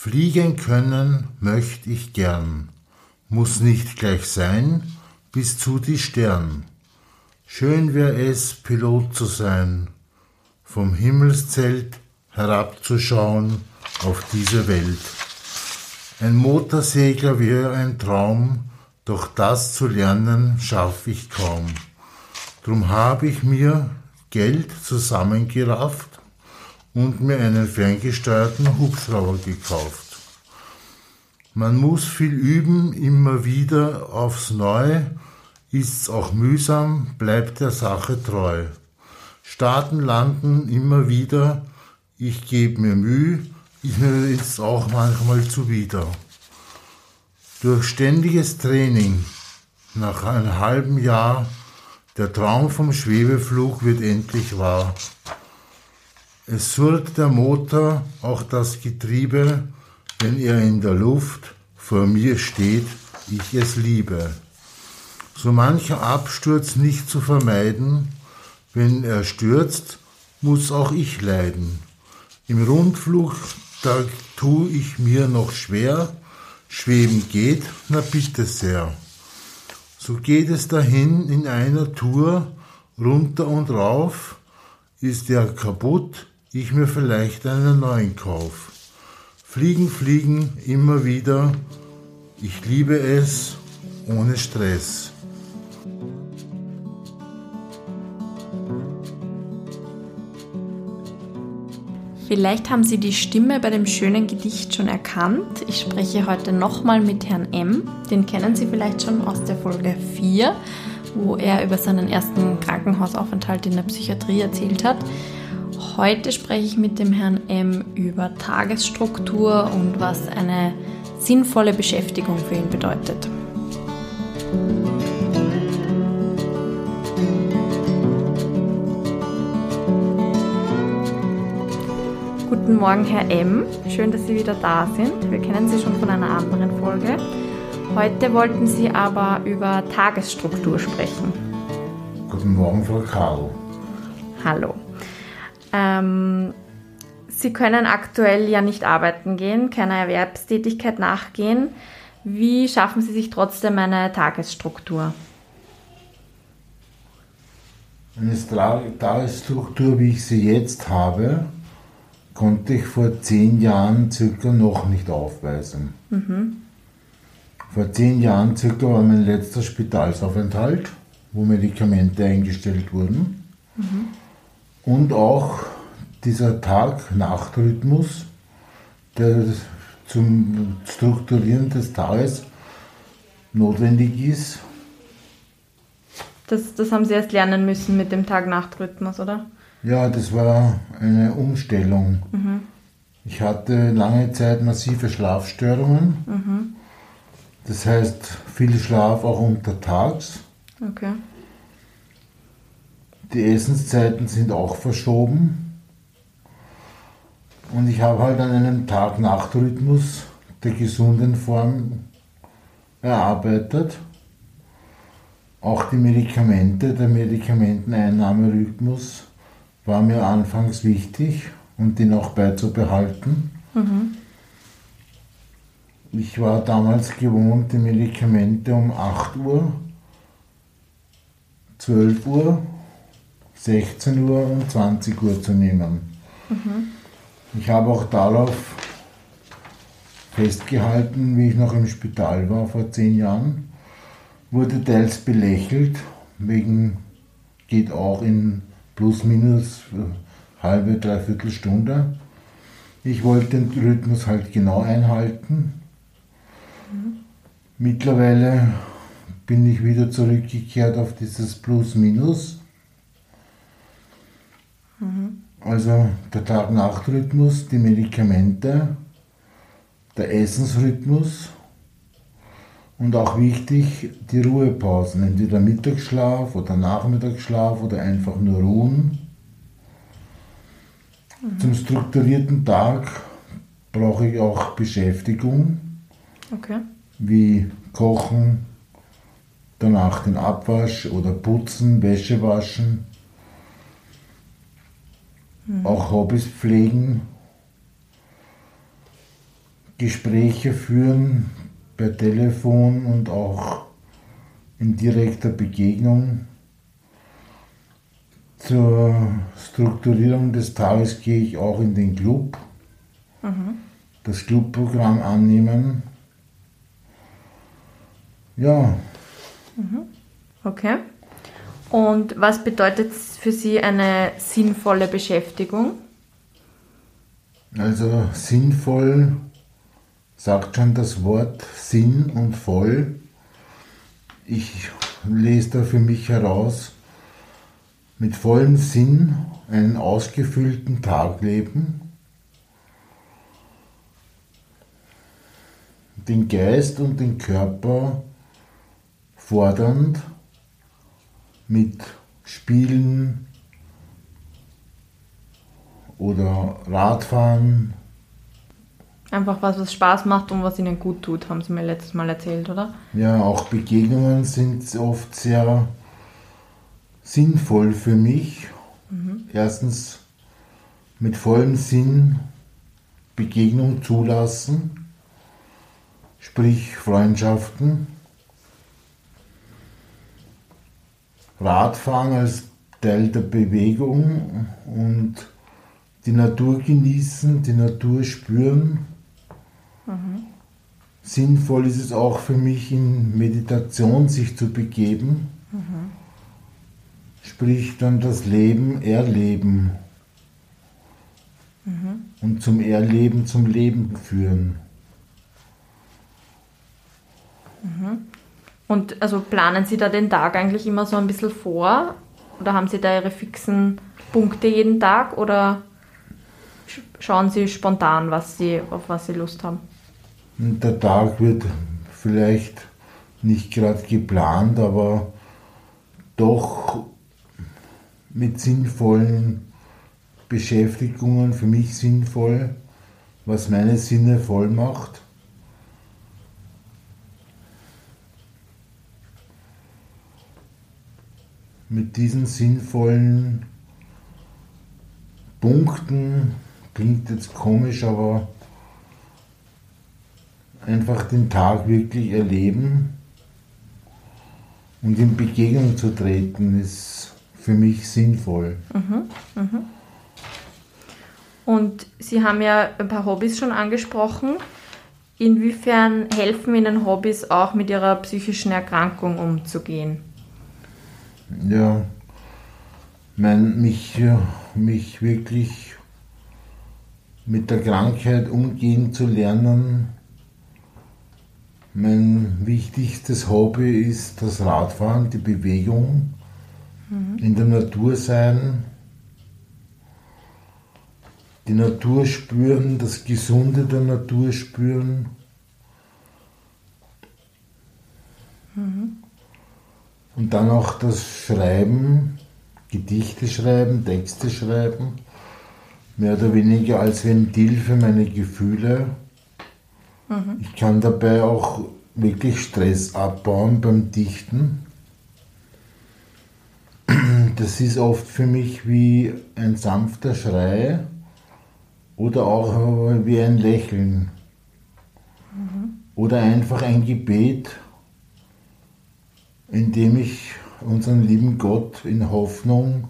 Fliegen können möcht ich gern, muss nicht gleich sein, bis zu die Stern. Schön wär es, Pilot zu sein, vom Himmelszelt herabzuschauen auf diese Welt. Ein Motorsegler wäre ein Traum, doch das zu lernen schaff ich kaum. Drum hab ich mir Geld zusammengerafft und mir einen ferngesteuerten Hubschrauber gekauft. Man muss viel üben, immer wieder aufs Neu, ist's auch mühsam, bleibt der Sache treu. Starten, landen, immer wieder, ich geb mir Mühe, ist mir jetzt auch manchmal zuwider. Durch ständiges Training, nach einem halben Jahr, der Traum vom Schwebeflug wird endlich wahr. Es surrt der Motor, auch das Getriebe, wenn er in der Luft vor mir steht, ich es liebe. So mancher Absturz nicht zu vermeiden, wenn er stürzt, muss auch ich leiden. Im Rundflug, da tu ich mir noch schwer, schweben geht, na bitte sehr. So geht es dahin in einer Tour, runter und rauf, ist der kaputt, ich mir vielleicht einen neuen kauf. Fliegen, fliegen, immer wieder, ich liebe es, ohne Stress. Vielleicht haben Sie die Stimme bei dem schönen Gedicht schon erkannt. Ich spreche heute nochmal mit Herrn M. Den kennen Sie vielleicht schon aus der Folge 4, wo er über seinen ersten Krankenhausaufenthalt in der Psychiatrie erzählt hat. Heute spreche ich mit dem Herrn M über Tagesstruktur und was eine sinnvolle Beschäftigung für ihn bedeutet. Guten Morgen, Herr M. Schön, dass Sie wieder da sind. Wir kennen Sie schon von einer anderen Folge. Heute wollten Sie aber über Tagesstruktur sprechen. Guten Morgen, Frau Karl. Hallo. Ähm, Sie können aktuell ja nicht arbeiten gehen, keiner Erwerbstätigkeit nachgehen. Wie schaffen Sie sich trotzdem eine Tagesstruktur? Eine Tagesstruktur, wie ich sie jetzt habe, konnte ich vor zehn Jahren circa noch nicht aufweisen. Mhm. Vor zehn Jahren circa war mein letzter Spitalsaufenthalt, wo Medikamente eingestellt wurden. Mhm. Und auch dieser Tag-Nacht-Rhythmus, der zum Strukturieren des Tages notwendig ist. Das, das haben Sie erst lernen müssen mit dem Tag-Nacht-Rhythmus, oder? Ja, das war eine Umstellung. Mhm. Ich hatte lange Zeit massive Schlafstörungen. Mhm. Das heißt, viel Schlaf auch untertags. Okay. Die Essenszeiten sind auch verschoben. Und ich habe halt an einem Tag-Nacht-Rhythmus der gesunden Form erarbeitet. Auch die Medikamente, der Medikamenteneinnahmerhythmus war mir anfangs wichtig und den auch beizubehalten. Mhm. Ich war damals gewohnt, die Medikamente um 8 Uhr, 12 Uhr, 16 Uhr und 20 Uhr zu nehmen. Mhm. Ich habe auch darauf festgehalten, wie ich noch im Spital war vor zehn Jahren, wurde teils belächelt, wegen geht auch in plus minus halbe, dreiviertel Stunde. Ich wollte den Rhythmus halt genau einhalten. Mhm. Mittlerweile bin ich wieder zurückgekehrt auf dieses Plus-Minus. Mhm. Also der Tag-Nacht-Rhythmus, die Medikamente, der Essensrhythmus und auch wichtig, die Ruhepausen, entweder Mittagsschlaf oder Nachmittagsschlaf oder einfach nur ruhen. Mhm. Zum strukturierten Tag brauche ich auch Beschäftigung, okay. wie Kochen, danach den Abwasch oder Putzen, Wäsche waschen, mhm. auch Hobbys pflegen, Gespräche führen per Telefon und auch in direkter Begegnung. Zur Strukturierung des Tages gehe ich auch in den Club, mhm. das Clubprogramm annehmen. Ja. Mhm. Okay. Und was bedeutet für Sie eine sinnvolle Beschäftigung? Also sinnvoll sagt schon das Wort Sinn und voll. Ich lese da für mich heraus, mit vollem Sinn einen ausgefüllten Tag leben, den Geist und den Körper fordernd mit Spielen oder Radfahren. Einfach was, was Spaß macht und was ihnen gut tut, haben sie mir letztes Mal erzählt, oder? Ja, auch Begegnungen sind oft sehr sinnvoll für mich. Mhm. Erstens mit vollem Sinn Begegnung zulassen, sprich Freundschaften. Radfahren als Teil der Bewegung und die Natur genießen, die Natur spüren. Mhm. Sinnvoll ist es auch für mich, in Meditation sich zu begeben. Mhm. Sprich dann das Leben erleben. Mhm. Und zum Erleben zum Leben führen. Mhm. Und also planen Sie da den Tag eigentlich immer so ein bisschen vor? Oder haben Sie da Ihre fixen Punkte jeden Tag? Oder schauen Sie spontan, was Sie, auf was Sie Lust haben? Der Tag wird vielleicht nicht gerade geplant, aber doch mit sinnvollen Beschäftigungen, für mich sinnvoll, was meine Sinne voll macht. Mit diesen sinnvollen Punkten, klingt jetzt komisch, aber einfach den Tag wirklich erleben und in Begegnung zu treten, ist für mich sinnvoll. Mhm, mh. Und Sie haben ja ein paar Hobbys schon angesprochen. Inwiefern helfen Ihnen Hobbys auch mit Ihrer psychischen Erkrankung umzugehen? Ja, mein, mich, mich wirklich mit der Krankheit umgehen zu lernen. Mein wichtigstes Hobby ist das Radfahren, die Bewegung, mhm. in der Natur sein, die Natur spüren, das Gesunde der Natur spüren. Mhm. Und dann auch das Schreiben, Gedichte schreiben, Texte schreiben, mehr oder weniger als Ventil für meine Gefühle. Mhm. Ich kann dabei auch wirklich Stress abbauen beim Dichten. Das ist oft für mich wie ein sanfter Schrei oder auch wie ein Lächeln mhm. oder einfach ein Gebet indem ich unseren lieben Gott in Hoffnung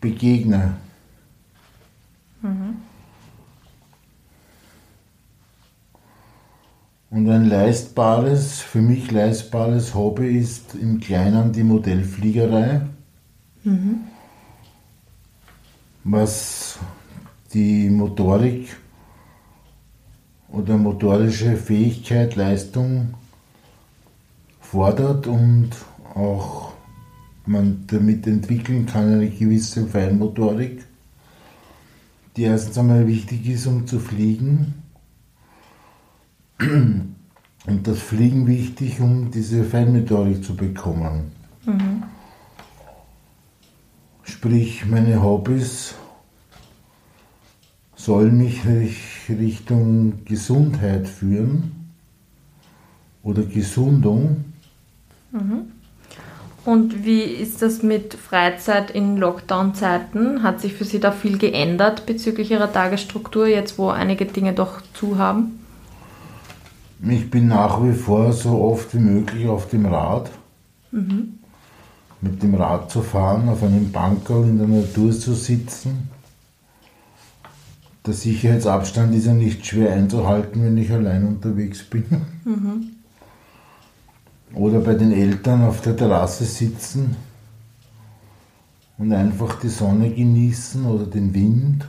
begegne. Mhm. Und ein leistbares, für mich leistbares Hobby ist im Kleinen die Modellfliegerei, mhm. was die Motorik oder motorische Fähigkeit, Leistung fordert und auch man damit entwickeln kann eine gewisse Feinmotorik, die erstens einmal wichtig ist, um zu fliegen. Und das Fliegen wichtig, um diese Feinmotorik zu bekommen. Mhm. Sprich, meine Hobbys sollen mich Richtung Gesundheit führen oder Gesundung Mhm. Und wie ist das mit Freizeit in Lockdown-Zeiten? Hat sich für Sie da viel geändert bezüglich Ihrer Tagesstruktur, jetzt wo einige Dinge doch zu haben? Ich bin nach wie vor so oft wie möglich auf dem Rad. Mhm. Mit dem Rad zu fahren, auf einem Bankerl in der Natur zu sitzen. Der Sicherheitsabstand ist ja nicht schwer einzuhalten, wenn ich allein unterwegs bin. Mhm. Oder bei den Eltern auf der Terrasse sitzen und einfach die Sonne genießen oder den Wind.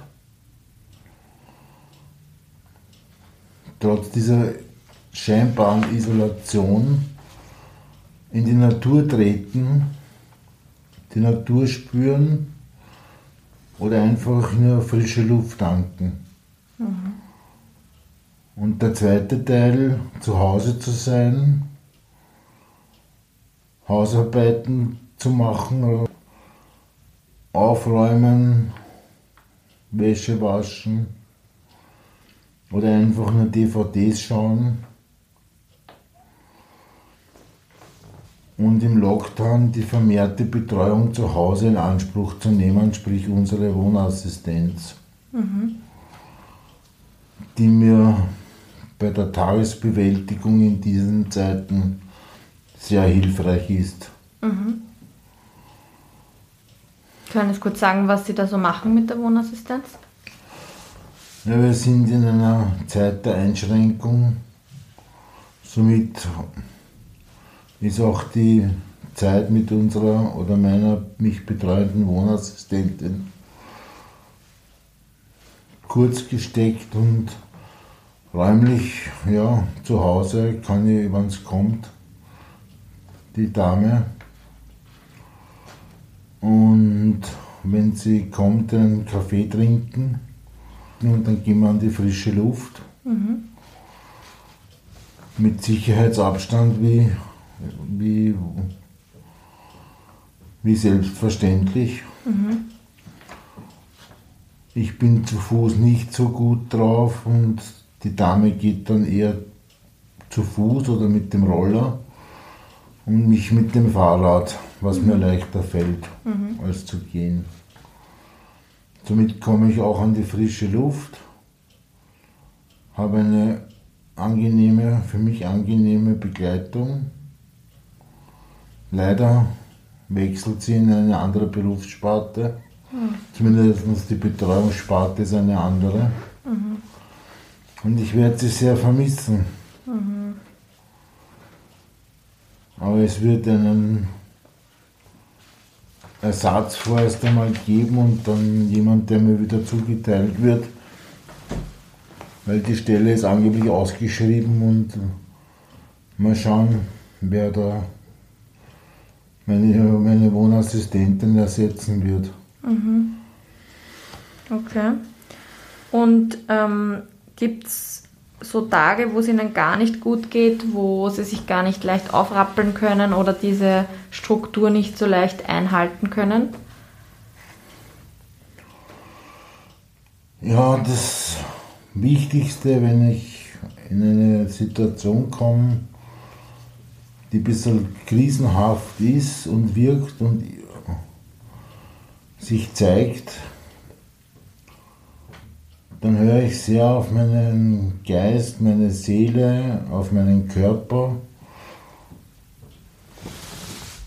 Trotz dieser scheinbaren Isolation in die Natur treten, die Natur spüren oder einfach nur frische Luft tanken. Mhm. Und der zweite Teil, zu Hause zu sein, Hausarbeiten zu machen, aufräumen, Wäsche waschen oder einfach nur DVDs schauen. Und im Lockdown die vermehrte Betreuung zu Hause in Anspruch zu nehmen, sprich unsere Wohnassistenz, mhm. die mir bei der Tagesbewältigung in diesen Zeiten sehr hilfreich ist. Mhm. Können Sie kurz sagen, was Sie da so machen mit der Wohnassistenz? Ja, wir sind in einer Zeit der Einschränkung. Somit ist auch die Zeit mit unserer oder meiner mich betreuenden Wohnassistentin kurz gesteckt und räumlich ja, zu Hause kann ich, wenn es kommt, die Dame. Und wenn sie kommt, einen Kaffee trinken und dann gehen wir an die frische Luft. Mhm. Mit Sicherheitsabstand wie, wie, wie selbstverständlich. Mhm. Ich bin zu Fuß nicht so gut drauf und die Dame geht dann eher zu Fuß oder mit dem Roller und mich mit dem Fahrrad, was mhm. mir leichter fällt, mhm. als zu gehen. Somit komme ich auch an die frische Luft, habe eine angenehme, für mich angenehme Begleitung. Leider wechselt sie in eine andere Berufssparte. Mhm. Zumindest die Betreuungssparte ist eine andere. Mhm. Und ich werde sie sehr vermissen. Mhm. Aber es wird einen Ersatz vorerst einmal geben und dann jemand, der mir wieder zugeteilt wird. Weil die Stelle ist angeblich ausgeschrieben und mal schauen, wer da meine, meine Wohnassistentin ersetzen wird. Mhm. Okay. Und ähm, gibt es so Tage, wo es ihnen gar nicht gut geht, wo sie sich gar nicht leicht aufrappeln können oder diese Struktur nicht so leicht einhalten können? Ja, das Wichtigste, wenn ich in eine Situation komme, die ein bisschen krisenhaft ist und wirkt und sich zeigt, dann höre ich sehr auf meinen Geist, meine Seele, auf meinen Körper.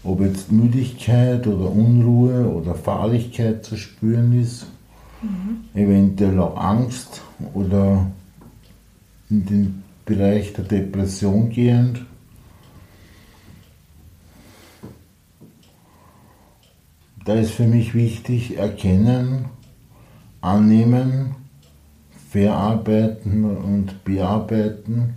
Ob jetzt Müdigkeit oder Unruhe oder Fahrlichkeit zu spüren ist, mhm. eventuell auch Angst oder in den Bereich der Depression gehend. Da ist für mich wichtig, erkennen, annehmen, verarbeiten und bearbeiten,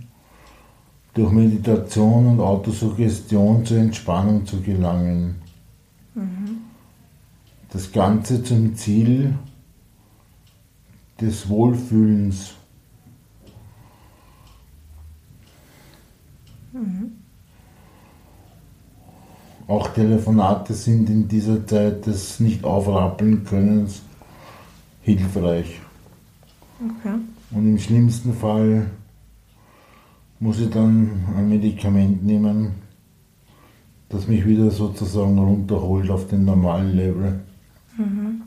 durch Meditation und Autosuggestion zur Entspannung zu gelangen. Mhm. Das Ganze zum Ziel des Wohlfühlens. Mhm. Auch Telefonate sind in dieser Zeit des Nicht-Aufrappeln-Könnens hilfreich. Okay. Und im schlimmsten Fall muss ich dann ein Medikament nehmen, das mich wieder sozusagen runterholt auf den normalen Level. Mhm.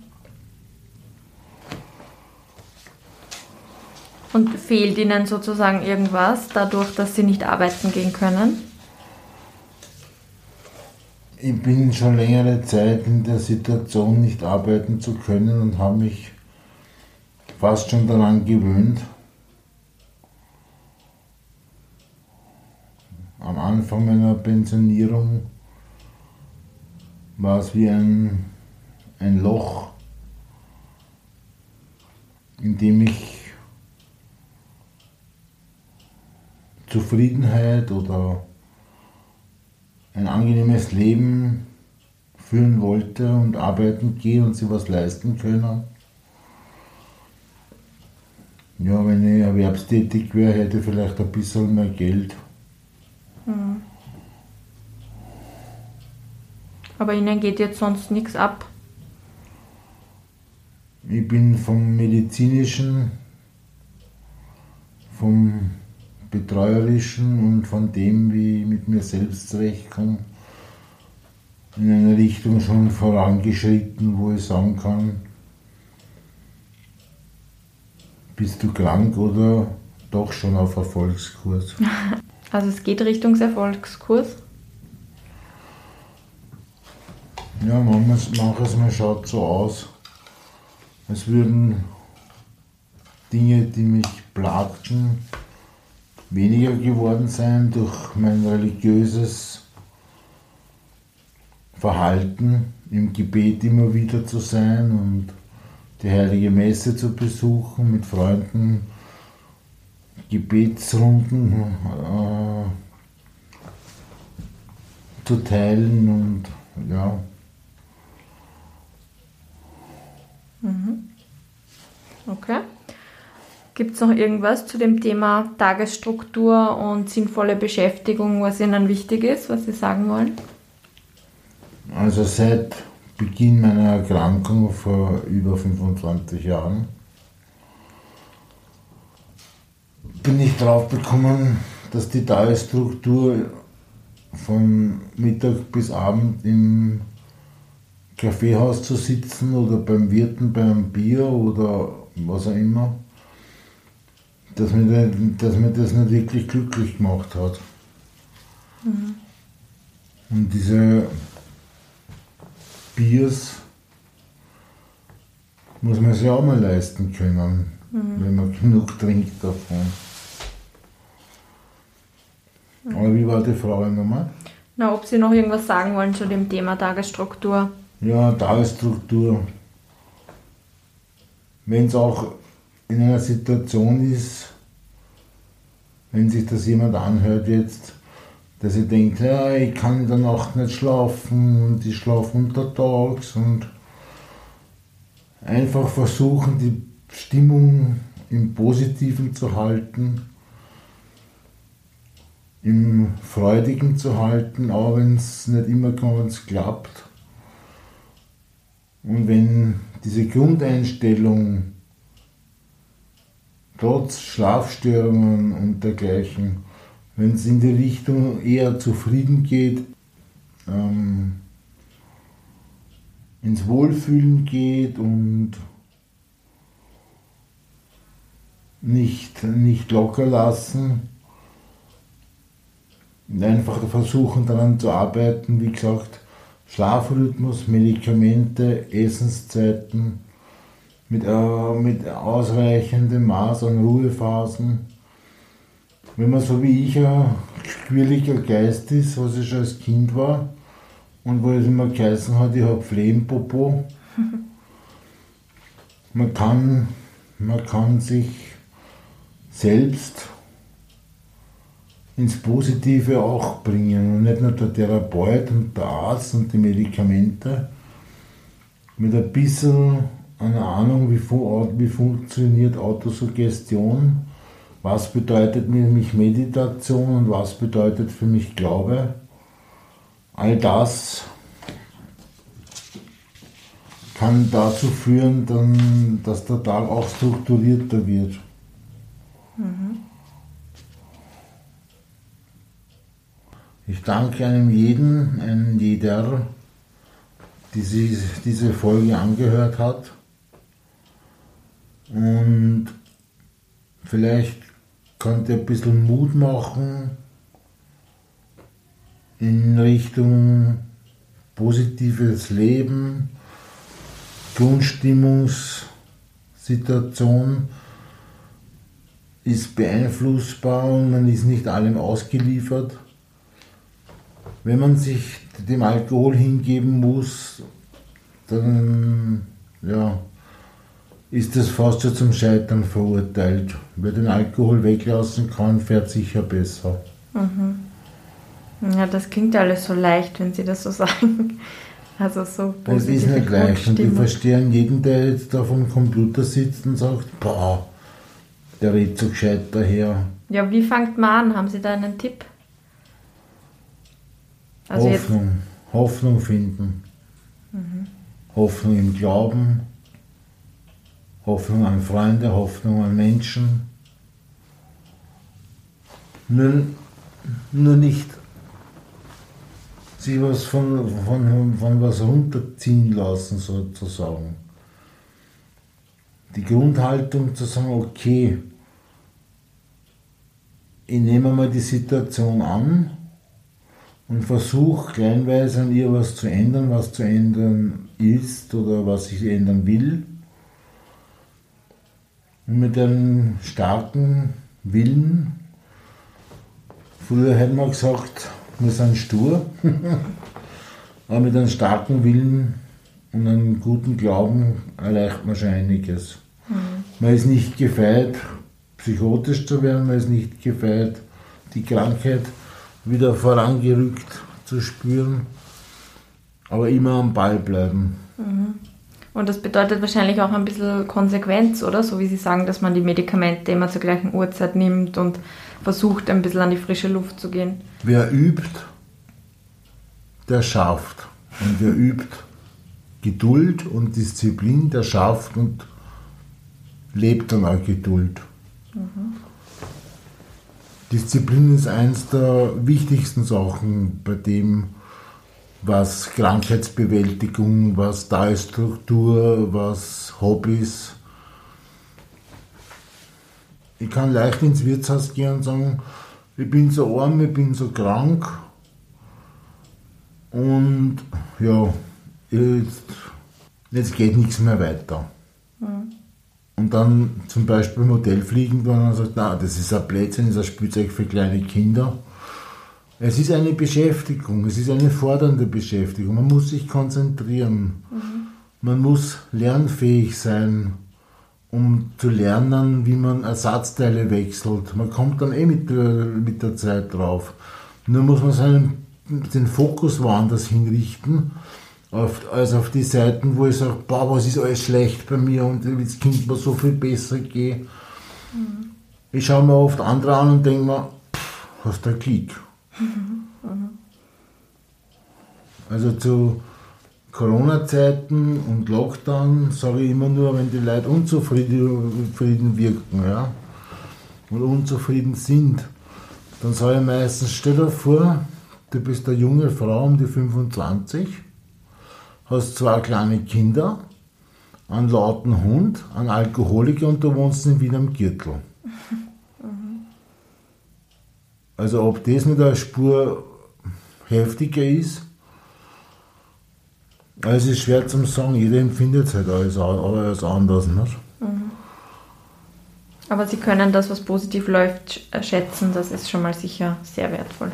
Und fehlt Ihnen sozusagen irgendwas dadurch, dass Sie nicht arbeiten gehen können? Ich bin schon längere Zeit in der Situation, nicht arbeiten zu können und habe mich fast schon daran gewöhnt. Am Anfang meiner Pensionierung war es wie ein, ein Loch, in dem ich Zufriedenheit oder ein angenehmes Leben führen wollte und arbeiten gehen und sie was leisten können. Ja, wenn ich erwerbstätig wäre, hätte ich vielleicht ein bisschen mehr Geld. Mhm. Aber Ihnen geht jetzt sonst nichts ab? Ich bin vom medizinischen, vom Betreuerischen und von dem, wie ich mit mir selbst zurechtkomme, in eine Richtung schon vorangeschritten, wo ich sagen kann, bist du krank oder doch schon auf Erfolgskurs? Also es geht Richtung Erfolgskurs? Ja, manches, manches Mal schaut so aus, als würden Dinge, die mich plagten, weniger geworden sein durch mein religiöses Verhalten, im Gebet immer wieder zu sein und die heilige Messe zu besuchen, mit Freunden Gebetsrunden äh, zu teilen und ja. Mhm. Okay. Gibt es noch irgendwas zu dem Thema Tagesstruktur und sinnvolle Beschäftigung, was Ihnen wichtig ist, was Sie sagen wollen? Also seit Beginn meiner Erkrankung vor über 25 Jahren bin ich drauf gekommen, dass die Tagesstruktur von Mittag bis Abend im Kaffeehaus zu sitzen oder beim Wirten bei einem Bier oder was auch immer, dass mir, dass mir das nicht wirklich glücklich gemacht hat. Mhm. Und diese Biers muss man sich auch mal leisten können, mhm. wenn man genug trinkt davon. Mhm. Aber wie war die Frage nochmal? Na, ob Sie noch irgendwas sagen wollen zu dem Thema Tagesstruktur. Ja, Tagesstruktur. Wenn es auch in einer Situation ist, wenn sich das jemand anhört jetzt, dass ich denke, ja, ich kann in der Nacht nicht schlafen und ich schlafe untertags und einfach versuchen, die Stimmung im Positiven zu halten, im Freudigen zu halten, auch wenn es nicht immer ganz klappt. Und wenn diese Grundeinstellung trotz Schlafstörungen und dergleichen, wenn es in die Richtung eher zufrieden geht, ähm, ins Wohlfühlen geht und nicht, nicht locker lassen, einfach versuchen daran zu arbeiten, wie gesagt, Schlafrhythmus, Medikamente, Essenszeiten, mit, äh, mit ausreichendem Maß an Ruhephasen. Wenn man so wie ich ein quirliger Geist ist, was ich schon als Kind war, und wo es immer geheißen hat, ich habe Flehmpopo, man kann, man kann sich selbst ins Positive auch bringen und nicht nur der Therapeut und der Arzt und die Medikamente. Mit ein bisschen eine Ahnung, wie, wie funktioniert Autosuggestion, was bedeutet für mich Meditation und was bedeutet für mich Glaube. All das kann dazu führen, dann, dass der Tag auch strukturierter wird. Mhm. Ich danke einem jeden, einem jeder, die sich diese Folge angehört hat. Und vielleicht konnte ein bisschen Mut machen in Richtung positives Leben, Grundstimmungssituation ist beeinflussbar und man ist nicht allem ausgeliefert. Wenn man sich dem Alkohol hingeben muss, dann ja, ist das fast schon zum Scheitern verurteilt. Wer den Alkohol weglassen kann, fährt sicher besser. Mhm. Ja, das klingt alles so leicht, wenn Sie das so sagen. Also so Das ist nicht leicht. Und ich verstehe jeden, der jetzt da vom Computer sitzt und sagt, boah, der redet so gescheit daher. Ja, wie fängt man an? Haben Sie da einen Tipp? Also Hoffnung. Hoffnung finden. Mhm. Hoffnung im Glauben. Hoffnung an Freunde, Hoffnung an Menschen. Nur, nur nicht sich was von, von, von was runterziehen lassen, sozusagen. Die Grundhaltung zu sagen, okay, ich nehme mal die Situation an und versuche kleinweise an ihr was zu ändern, was zu ändern ist oder was ich ändern will. Und mit einem starken Willen, früher hätten wir gesagt, wir sind stur, aber mit einem starken Willen und einem guten Glauben erreicht man schon einiges. Mhm. Man ist nicht gefeit, psychotisch zu werden, man ist nicht gefeit, die Krankheit wieder vorangerückt zu spüren, aber immer am Ball bleiben. Mhm. Und das bedeutet wahrscheinlich auch ein bisschen Konsequenz, oder? So wie Sie sagen, dass man die Medikamente immer zur gleichen Uhrzeit nimmt und versucht, ein bisschen an die frische Luft zu gehen. Wer übt, der schafft. Und wer übt Geduld und Disziplin, der schafft und lebt dann auch Geduld. Mhm. Disziplin ist eines der wichtigsten Sachen bei dem, was Krankheitsbewältigung, was Teilstruktur, was Hobbys, ich kann leicht ins Wirtshaus gehen und sagen, ich bin so arm, ich bin so krank und ja, jetzt, jetzt geht nichts mehr weiter. Mhm. Und dann zum Beispiel im Hotel fliegen und dann sagt, na, das ist ein Blödsinn, das ist ein Spielzeug für kleine Kinder. Es ist eine Beschäftigung, es ist eine fordernde Beschäftigung. Man muss sich konzentrieren. Mhm. Man muss lernfähig sein um zu lernen, wie man Ersatzteile wechselt. Man kommt dann eh mit der, mit der Zeit drauf. Nur muss man seinen, den Fokus woanders hinrichten, auf, als auf die Seiten, wo ich sage, boah, was ist alles schlecht bei mir und jetzt könnte mir so viel besser gehen. Mhm. Ich schaue mir oft andere an und denke mir, pff, hast du einen Klick. Mhm. Also zu Corona-Zeiten und Lockdown sage ich immer nur, wenn die Leute unzufrieden wirken ja, und unzufrieden sind, dann sage ich meistens, stell dir vor, du bist eine junge Frau um die 25, hast zwei kleine Kinder, einen lauten Hund, einen Alkoholiker und du wohnst in Wien am Gürtel. Also ob das nicht eine Spur heftiger ist, es ist schwer zu sagen, jeder empfindet es halt alles, alles anders. Nicht? Mhm. Aber Sie können das, was positiv läuft, schätzen, das ist schon mal sicher sehr wertvoll.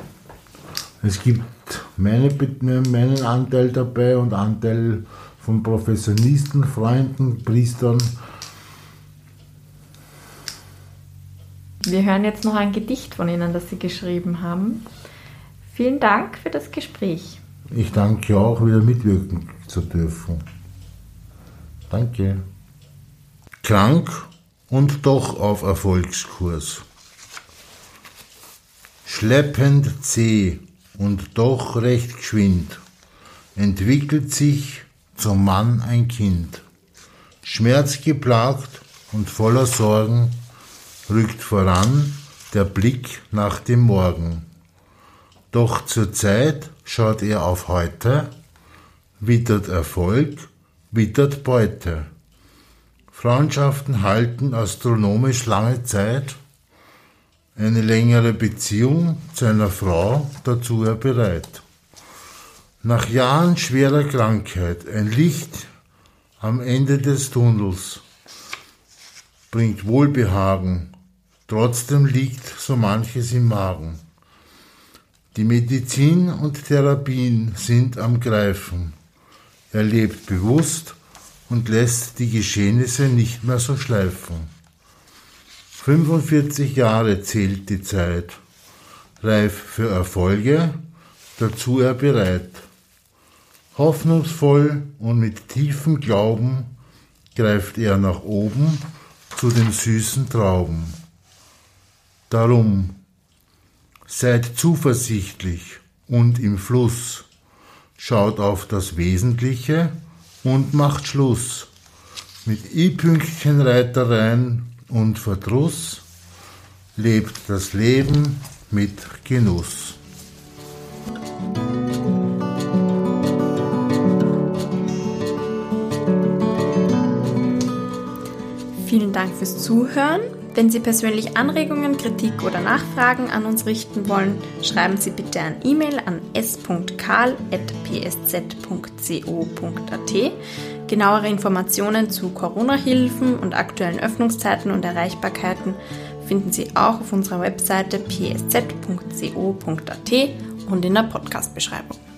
Es gibt meine, meinen Anteil dabei und Anteil von Professionisten, Freunden, Priestern. Wir hören jetzt noch ein Gedicht von Ihnen, das Sie geschrieben haben. Vielen Dank für das Gespräch. Ich danke auch, wieder mitwirken zu dürfen. Danke. Krank und doch auf Erfolgskurs. Schleppend zäh und doch recht geschwind entwickelt sich zum Mann ein Kind. Schmerzgeplagt und voller Sorgen rückt voran der Blick nach dem Morgen Doch zur Zeit schaut er auf heute, wittert Erfolg, wittert Beute. Freundschaften halten astronomisch lange Zeit, eine längere Beziehung zu einer Frau dazu er bereit. Nach Jahren schwerer Krankheit ein Licht am Ende des Tunnels bringt Wohlbehagen, trotzdem liegt so manches im Magen. Die Medizin und Therapien sind am Greifen. Er lebt bewusst und lässt die Geschehnisse nicht mehr so schleifen. 45 Jahre zählt die Zeit, reif für Erfolge, dazu er bereit. Hoffnungsvoll und mit tiefem Glauben greift er nach oben zu den süßen Trauben. Darum Seid zuversichtlich und im Fluss, schaut auf das Wesentliche und macht Schluss mit I-Pünktchenreitereien und Verdruss, lebt das Leben mit Genuss. Vielen Dank fürs Zuhören. Wenn Sie persönlich Anregungen, Kritik oder Nachfragen an uns richten wollen, schreiben Sie bitte ein E-Mail an s.karl.psz.co.at. Genauere Informationen zu Corona-Hilfen und aktuellen Öffnungszeiten und Erreichbarkeiten finden Sie auch auf unserer Webseite psz.co.at und in der Podcast-Beschreibung.